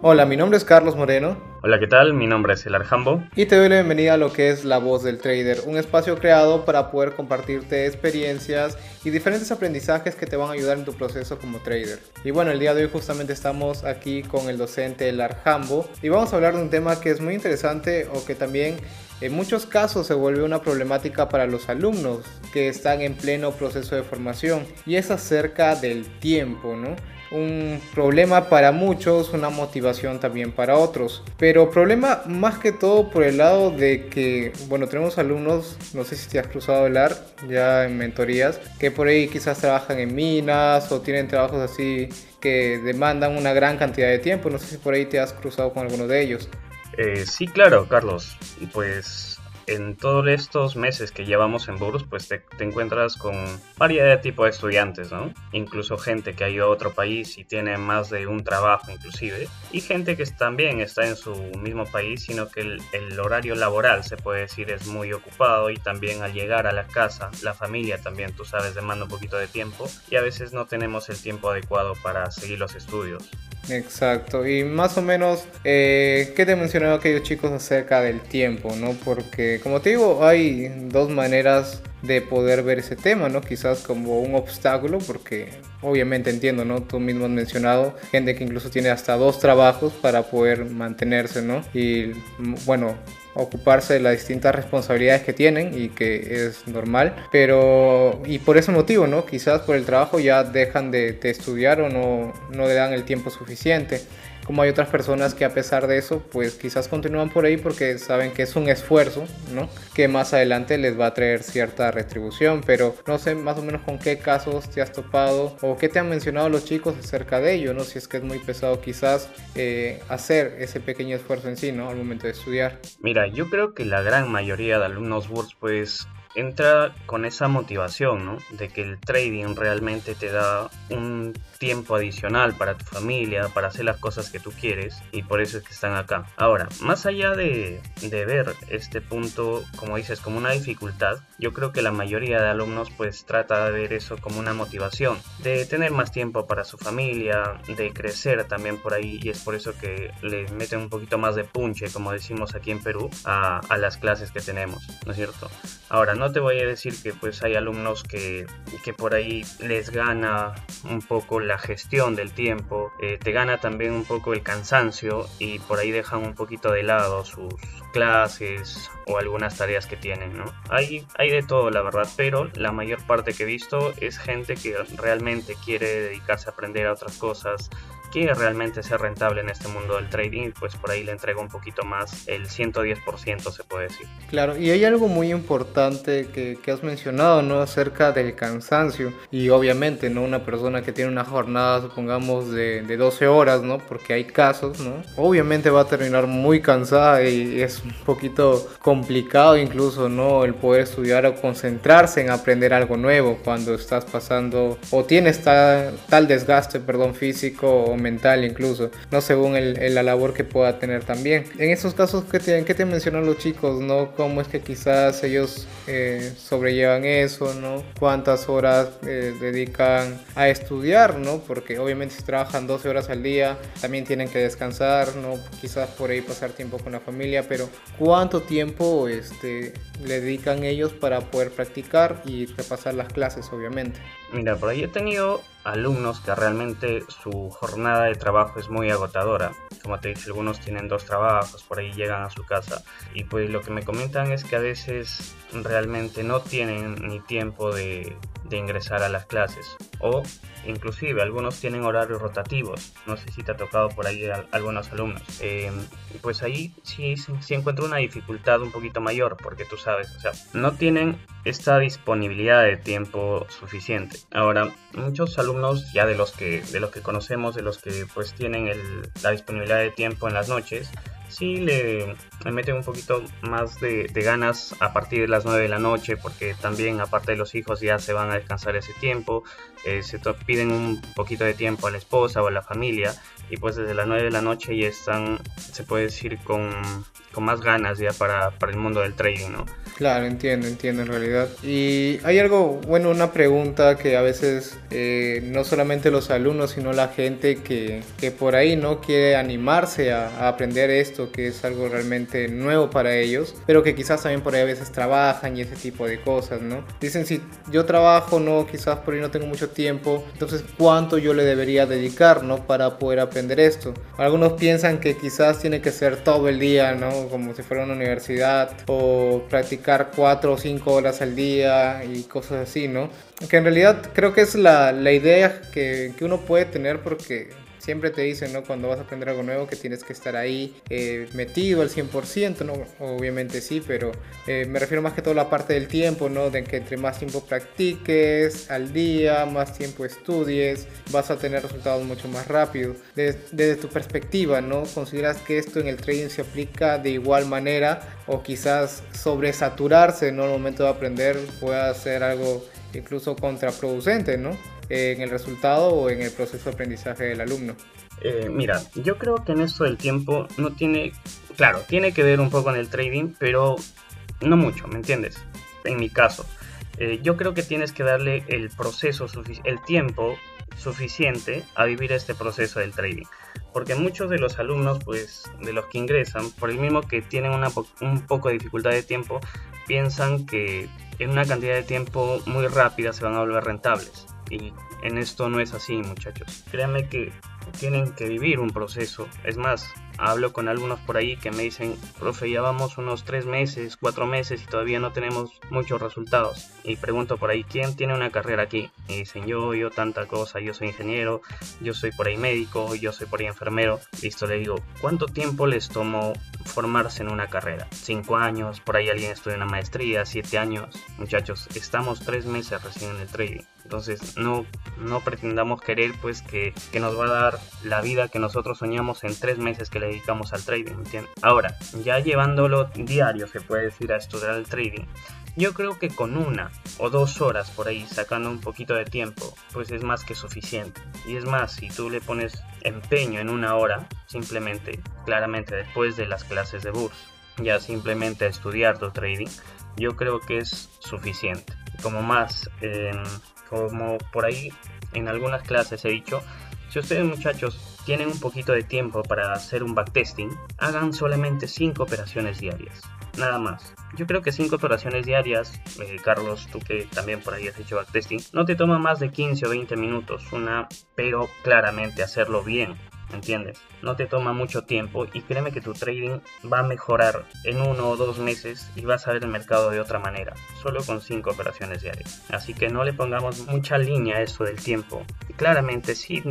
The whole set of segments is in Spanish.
Hola, mi nombre es Carlos Moreno. Hola, ¿qué tal? Mi nombre es El Arjambo. Y te doy la bienvenida a lo que es La Voz del Trader, un espacio creado para poder compartirte experiencias y diferentes aprendizajes que te van a ayudar en tu proceso como trader. Y bueno, el día de hoy justamente estamos aquí con el docente El Arjambo y vamos a hablar de un tema que es muy interesante o que también en muchos casos se vuelve una problemática para los alumnos que están en pleno proceso de formación y es acerca del tiempo, ¿no? Un problema para muchos, una motivación también para otros. Pero problema más que todo por el lado de que, bueno, tenemos alumnos, no sé si te has cruzado el AR ya en mentorías, que por ahí quizás trabajan en minas o tienen trabajos así que demandan una gran cantidad de tiempo. No sé si por ahí te has cruzado con alguno de ellos. Eh, sí, claro, Carlos. Pues en todos estos meses que llevamos en Burus, pues te, encuentras con variedad de tipo de estudiantes, ¿no? Incluso gente que ha ido a otro país y tiene más de un trabajo inclusive, y gente que también está en su mismo país, sino que el, el horario laboral, se puede decir, es muy ocupado y también al llegar a la casa, la familia también, tú sabes, demanda un poquito de tiempo y a veces no tenemos el tiempo adecuado para seguir los estudios. Exacto, y más o menos, eh, ¿qué te mencionaba aquellos chicos acerca del tiempo, no? Porque, como te digo, hay dos maneras de poder ver ese tema, ¿no? Quizás como un obstáculo, porque obviamente entiendo, ¿no? Tú mismo has mencionado gente que incluso tiene hasta dos trabajos para poder mantenerse, ¿no? Y bueno, ocuparse de las distintas responsabilidades que tienen y que es normal, pero y por ese motivo, ¿no? Quizás por el trabajo ya dejan de, estudiar o no, no le dan el tiempo suficiente como hay otras personas que a pesar de eso, pues quizás continúan por ahí porque saben que es un esfuerzo, ¿no? Que más adelante les va a traer cierta retribución, pero no sé más o menos con qué casos te has topado o qué te han mencionado los chicos acerca de ello, ¿no? Si es que es muy pesado quizás eh, hacer ese pequeño esfuerzo en sí, ¿no? Al momento de estudiar. Mira, yo creo que la gran mayoría de alumnos WURS pues entra con esa motivación, ¿no? De que el trading realmente te da un tiempo adicional para tu familia, para hacer las cosas que tú quieres y por eso es que están acá. Ahora, más allá de, de ver este punto, como dices, como una dificultad, yo creo que la mayoría de alumnos pues trata de ver eso como una motivación, de tener más tiempo para su familia, de crecer también por ahí y es por eso que le meten un poquito más de punche, como decimos aquí en Perú, a, a las clases que tenemos, ¿no es cierto? Ahora, no te voy a decir que pues hay alumnos que, que por ahí les gana un poco la gestión del tiempo, eh, te gana también un poco el cansancio y por ahí dejan un poquito de lado sus clases o algunas tareas que tienen, ¿no? Hay, hay de todo, la verdad, pero la mayor parte que he visto es gente que realmente quiere dedicarse a aprender a otras cosas, quiere realmente ser rentable en este mundo del trading, pues por ahí le entrego un poquito más, el 110% se puede decir. Claro, y hay algo muy importante que, que, has mencionado, ¿no? Acerca del cansancio. Y obviamente, ¿no? Una persona que tiene una jornada, supongamos, de, de 12 horas, ¿no? Porque hay casos, ¿no? Obviamente va a terminar muy cansada y es un poquito complicado incluso, ¿no? El poder estudiar o concentrarse en aprender algo nuevo cuando estás pasando o tienes tal, tal desgaste, perdón, físico o mental incluso, no según el, la labor que pueda tener también. En estos casos, ¿qué te, qué te mencionan los chicos, no? ¿Cómo es que quizás ellos eh, sobrellevan eso, no? ¿Cuántas horas eh, dedican a estudiar, no? Porque obviamente si trabajan 12 horas al día, también tienen que descansar, no? Quizás por ahí pasar tiempo con la familia, pero ¿cuánto tiempo este, le dedican ellos para poder practicar y repasar las clases, obviamente? Mira, por ahí he tenido alumnos que realmente su jornada de trabajo es muy agotadora. Como te dije, algunos tienen dos trabajos, por ahí llegan a su casa. Y pues lo que me comentan es que a veces realmente no tienen ni tiempo de, ingresar a las clases. O inclusive algunos tienen horarios rotativos. No sé si te ha tocado por ahí a, algunos alumnos. Eh, pues ahí sí, sí, encuentro una dificultad un poquito mayor porque tú sabes o sea no tienen esta disponibilidad de tiempo suficiente. Ahora muchos alumnos ya de los que de los que conocemos de los que pues tienen la disponibilidad de tiempo en las noches sí le, meten un poquito más de, ganas a partir de las 9 de la noche, porque también aparte de los hijos ya se van a descansar ese tiempo, eh, se piden un poquito de tiempo a la esposa o a la familia, y pues desde las 9 de la noche ya están, se puede decir, con, con más ganas ya para, para el mundo del trading, ¿no? Claro, entiendo, entiendo en realidad. Y hay algo, bueno, una pregunta que a veces eh, no solamente los alumnos, sino la gente que, que por ahí no quiere animarse a, a, aprender esto, que es algo realmente nuevo para ellos, pero que quizás también por ahí a veces trabajan y ese tipo de cosas, ¿no? Dicen, si yo trabajo, no, quizás por ahí no tengo mucho tiempo, entonces ¿cuánto yo le debería dedicar, ¿no? Para poder aprender esto. Algunos piensan que quizás tiene que ser todo el día, ¿no? Como si fuera una universidad o practicar cuatro o cinco horas al día y cosas así, ¿no? Que en realidad creo que es la, la idea que, que, uno puede tener porque siempre te dicen, ¿no? Cuando vas a aprender algo nuevo que tienes que estar ahí eh, metido al 100%, ¿no? Obviamente sí, pero eh, me refiero más que todo a la parte del tiempo, ¿no? De que entre más tiempo practiques al día, más tiempo estudies, vas a tener resultados mucho más rápido. Desde, desde tu perspectiva, ¿no? ¿Consideras que esto en el trading se aplica de igual manera o quizás sobresaturarse, ¿no? Al momento de aprender pueda ser algo incluso contraproducente, ¿no? En el resultado o en el proceso de aprendizaje del alumno? Eh, mira, yo creo que en esto del tiempo no tiene, claro, tiene que ver un poco en el trading, pero no mucho, ¿me entiendes? En mi caso, eh, yo creo que tienes que darle el proceso, el tiempo suficiente a vivir este proceso del trading. Porque muchos de los alumnos, pues, de los que ingresan, por el mismo que tienen una un poco de dificultad de tiempo, piensan que en una cantidad de tiempo muy rápida se van a volver rentables. Y en esto no es así, muchachos. Créanme que tienen que vivir un proceso. Es más, hablo con algunos por ahí que me dicen, profe, ya vamos unos tres meses, cuatro meses y todavía no tenemos muchos resultados. Y pregunto por ahí, ¿quién tiene una carrera aquí? Y dicen, yo, yo, tanta cosa, yo soy ingeniero, yo soy por ahí médico, yo soy por ahí enfermero. Listo, le digo, ¿cuánto tiempo les tomó formarse en una carrera? ¿Cinco años? ¿Por ahí alguien estudia una maestría? ¿Siete años? Muchachos, estamos tres meses recién en el trading. Entonces no, no pretendamos querer pues que, que, nos va a dar la vida que nosotros soñamos en tres meses que le dedicamos al trading, ¿entiendes? Ahora, ya llevándolo diario, se puede decir, a estudiar el trading, yo creo que con una o dos horas por ahí sacando un poquito de tiempo, pues es más que suficiente. Y es más, si tú le pones empeño en una hora, simplemente, claramente después de las clases de burs, ya simplemente a estudiar tu trading, yo creo que es suficiente. Como más, como por ahí en algunas clases he dicho, si ustedes muchachos tienen un poquito de tiempo para hacer un backtesting, hagan solamente 5 operaciones diarias. Nada más. Yo creo que 5 operaciones diarias, eh, Carlos, tú que también por ahí has hecho backtesting, no te toma más de 15 o 20 minutos, una, pero claramente hacerlo bien. ¿Entiendes? No te toma mucho tiempo y créeme que tu trading va a mejorar en uno o dos meses y vas a ver el mercado de otra manera, solo con cinco operaciones diarias. Así que no le pongamos mucha línea a eso del tiempo. Claramente sí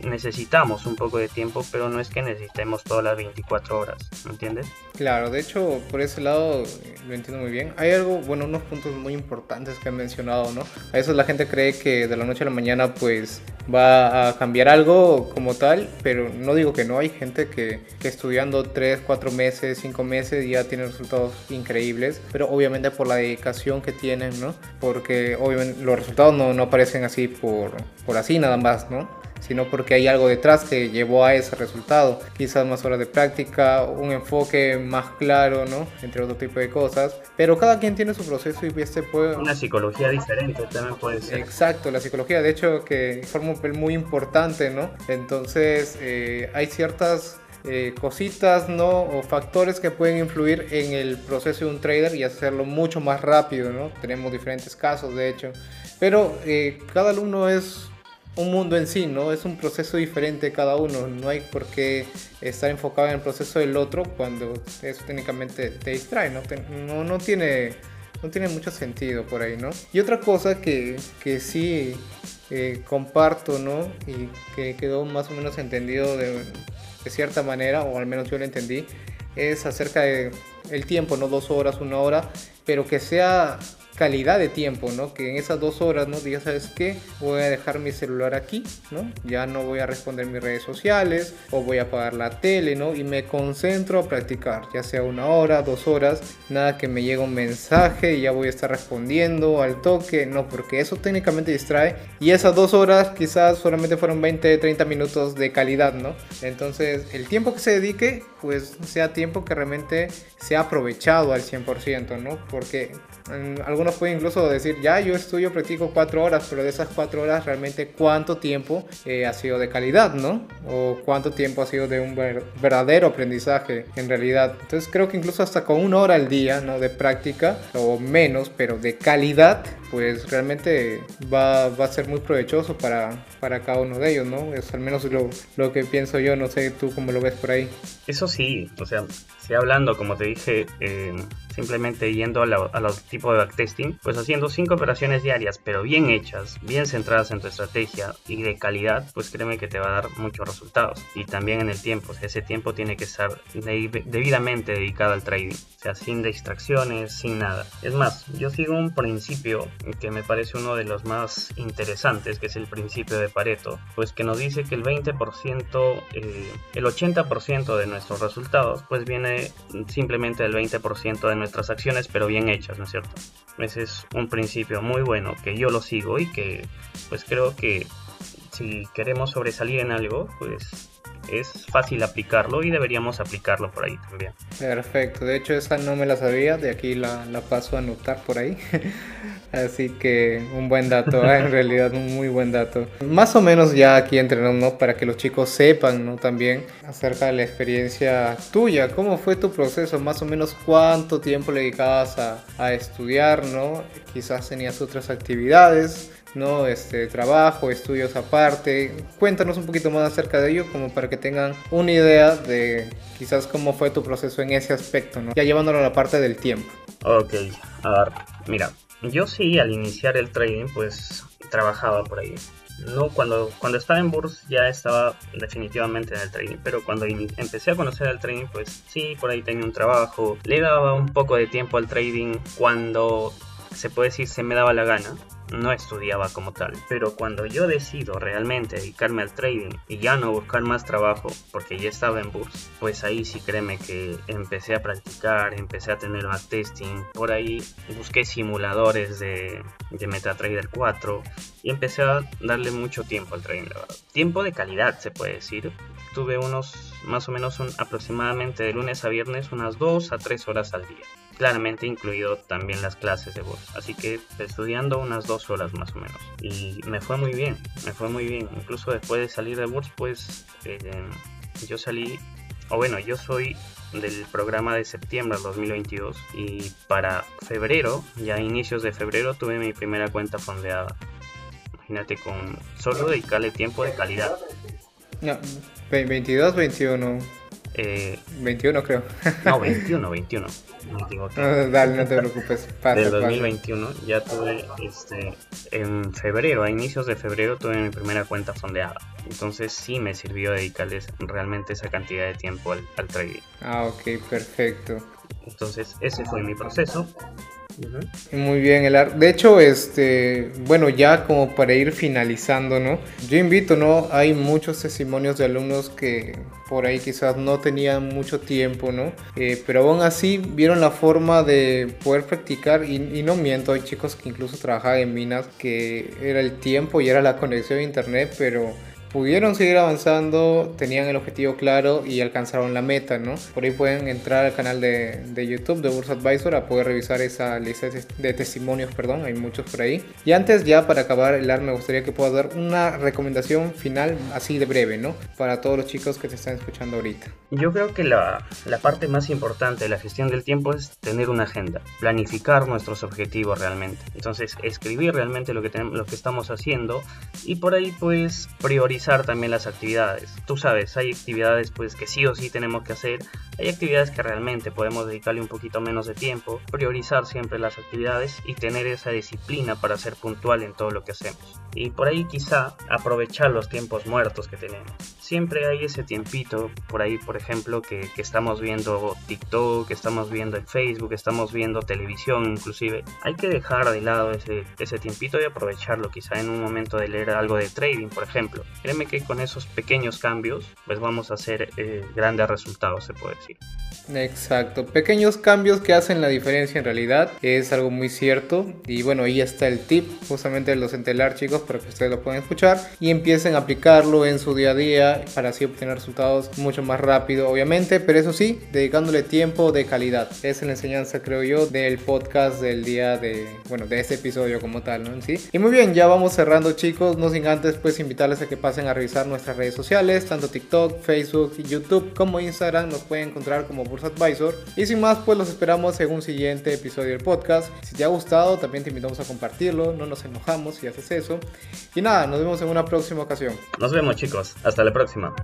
necesitamos un poco de tiempo, pero no es que necesitemos todas las 24 horas, ¿me entiendes? Claro, de hecho, por ese lado eh, lo entiendo muy bien. Hay algo, bueno, unos puntos muy importantes que han mencionado, ¿no? A veces la gente cree que de la noche a la mañana pues va a cambiar algo como tal, pero no digo que no, hay gente que, que estudiando 3, 4 meses, 5 meses ya tiene resultados increíbles, pero obviamente por la dedicación que tienen, ¿no? Porque obviamente los resultados no, no aparecen así por, por así nada más, ¿no? Sino porque hay algo detrás que llevó a ese resultado. Quizás más horas de práctica, un enfoque más claro, ¿no? Entre otro tipo de cosas. Pero cada quien tiene su proceso y este puede... Una psicología diferente también puede ser. Exacto, la psicología, de hecho, que forma un papel muy importante, ¿no? Entonces, eh, hay ciertas eh, cositas ¿no? o factores que pueden influir en el proceso de un trader y hacerlo mucho más rápido. ¿no? Tenemos diferentes casos de hecho, pero eh, cada alumno es un mundo en sí, ¿no? Es un proceso diferente cada uno, no hay por qué estar enfocado en el proceso del otro cuando eso técnicamente te distrae, ¿no? no, tiene mucho sentido por ahí, ¿no? Y otra cosa que, que sí eh, comparto, ¿no? Y que quedó más o menos entendido de, de cierta manera, o al menos yo lo entendí, es acerca de el tiempo, no dos horas, una hora, pero que sea calidad de tiempo, ¿no? Que en esas dos horas, ¿no? Digas, ¿sabes qué? Voy a dejar mi celular aquí, ¿no? Ya no voy a responder mis redes sociales o voy a apagar la tele, ¿no? Y me concentro a practicar, ya sea una hora, dos horas, nada que me llegue un mensaje y ya voy a estar respondiendo al toque, no, porque eso técnicamente distrae y esas dos horas quizás solamente fueron 20, 30 minutos de calidad, ¿no? Entonces, el tiempo que se dedique, pues sea tiempo que realmente sea aprovechado al 100%, ¿no? Porque algunos pueden incluso decir, ya yo estudio, practico cuatro horas, pero de esas cuatro horas realmente cuánto tiempo eh, ha sido de calidad, ¿no? O cuánto tiempo ha sido de un verdadero aprendizaje en realidad. Entonces creo que incluso hasta con una hora al día, ¿no? De práctica o menos, pero de calidad, pues realmente va, va a ser muy provechoso para, para cada uno de ellos, ¿no? Es al menos lo, lo que pienso yo, no sé tú cómo lo ves por ahí. Eso sí, o sea, hablando, como te dije, eh, simplemente yendo a, los tipos de backtesting, pues haciendo cinco operaciones diarias, pero bien hechas, bien centradas en tu estrategia y de calidad, pues créeme que te va a dar muchos resultados. Y también en el tiempo, ese tiempo tiene que estar debidamente dedicado al trading, o sea, sin distracciones, sin nada. Es más, yo sigo un principio que me parece uno de los más interesantes, que es el principio de Pareto, pues que nos dice que el 20%, eh, el 80% de nuestros resultados, pues viene simplemente del 20% de nuestras acciones, pero bien hechas, ¿no es cierto? Ese es un principio muy bueno que yo lo sigo y que pues creo que si queremos sobresalir en algo, pues es fácil aplicarlo y deberíamos aplicarlo por ahí también. Perfecto, de hecho esa no me la sabía, de aquí la, la paso a anotar por ahí. Así que un buen dato, ¿eh? en realidad un muy buen dato. Más o menos ya aquí entrenamos para que los chicos sepan ¿no? también acerca de la experiencia tuya. ¿Cómo fue tu proceso? Más o menos cuánto tiempo le dedicabas a, a estudiar, ¿no? Quizás tenías otras actividades. ¿no? Este, trabajo, estudios aparte. Cuéntanos un poquito más acerca de ello, como para que tengan una idea de quizás cómo fue tu proceso en ese aspecto, ¿no? Ya llevándolo a la parte del tiempo. Ok, a ver, mira, yo sí al iniciar el trading, pues trabajaba por ahí. No, cuando, cuando estaba en Burs ya estaba definitivamente en el trading, pero cuando empecé a conocer el trading, pues sí, por ahí tenía un trabajo, le daba un poco de tiempo al trading cuando se puede decir se me daba la gana, no estudiaba como tal. Pero cuando yo decido realmente dedicarme al trading y ya no buscar más trabajo porque ya estaba en burs, pues ahí sí créeme que empecé a practicar, empecé a tener más testing. Por ahí busqué simuladores de, de MetaTrader 4 y empecé a darle mucho tiempo al trading, Tiempo de calidad se puede decir. Tuve unos más o menos un, aproximadamente de lunes a viernes unas 2 a 3 horas al día claramente incluido también las clases de voz. Así que estudiando unas dos horas más o menos. Y me fue muy bien, me fue muy bien. Incluso después de salir de Word, pues eh, yo salí, o bueno, yo soy del programa de septiembre del 2022 y para febrero, ya inicios de febrero, tuve mi primera cuenta fondeada. Imagínate con solo dedicarle tiempo de calidad. No, 22, 21. Eh, 21 creo. No, 21, 21. No, dale, no te preocupes. Del 2021 ya tuve, este, en febrero, a inicios de febrero tuve mi primera cuenta fondeada. Entonces sí me sirvió dedicarles realmente esa cantidad de tiempo al, al trading. Ah, ok, perfecto. Entonces ese fue mi proceso. Muy bien, Elar. De hecho, este, bueno, ya como para ir finalizando, ¿no? Yo invito, ¿no? Hay muchos testimonios de alumnos que por ahí quizás no tenían mucho tiempo, ¿no? Eh, pero aún así vieron la forma de poder practicar y, y, no miento, hay chicos que incluso trabajaban en minas que era el tiempo y era la conexión a internet, pero pudieron seguir avanzando, tenían el objetivo claro y alcanzaron la meta, ¿no? Por ahí pueden entrar al canal de, de YouTube de Bursa Advisor a poder revisar esa lista de testimonios, perdón, hay muchos por ahí. Y antes ya para acabar el me gustaría que puedas dar una recomendación final así de breve, ¿no? Para todos los chicos que te están escuchando ahorita. Yo creo que la, la parte más importante de la gestión del tiempo es tener una agenda, planificar nuestros objetivos realmente. Entonces, escribir realmente lo que, tenemos, lo que estamos haciendo y por ahí pues priorizar también las actividades. Tú sabes, hay actividades pues que sí o sí tenemos que hacer, hay actividades que realmente podemos dedicarle un poquito menos de tiempo, priorizar siempre las actividades y tener esa disciplina para ser puntual en todo lo que hacemos. Y por ahí quizá aprovechar los tiempos muertos que tenemos. Siempre hay ese tiempito por ahí, por ejemplo, que, estamos viendo TikTok, que estamos viendo en Facebook, estamos viendo televisión inclusive. Hay que dejar de lado ese, ese tiempito y aprovecharlo quizá en un momento de leer algo de trading, por ejemplo. Créeme que con esos pequeños cambios pues vamos a hacer eh, grandes resultados, se puede decir. Exacto, pequeños cambios que hacen la diferencia en realidad, es algo muy cierto y bueno, ahí está el tip justamente de los entelar chicos para que ustedes lo puedan escuchar y empiecen a aplicarlo en su día a día para así obtener resultados mucho más rápido obviamente, pero eso sí, dedicándole tiempo de calidad. Es la enseñanza creo yo del podcast del día de, bueno, de este episodio como tal, ¿no? ¿Sí? Y muy bien, ya vamos cerrando chicos, no sin antes pues invitarles a que pasen a revisar nuestras redes sociales, tanto TikTok, Facebook, YouTube como Instagram, nos pueden encontrar como Advisor. Y sin más, pues los esperamos en un siguiente episodio del podcast. Si te ha gustado, también te invitamos a compartirlo, no nos enojamos si haces eso. Y nada, nos vemos en una próxima ocasión. Nos vemos chicos, hasta la próxima.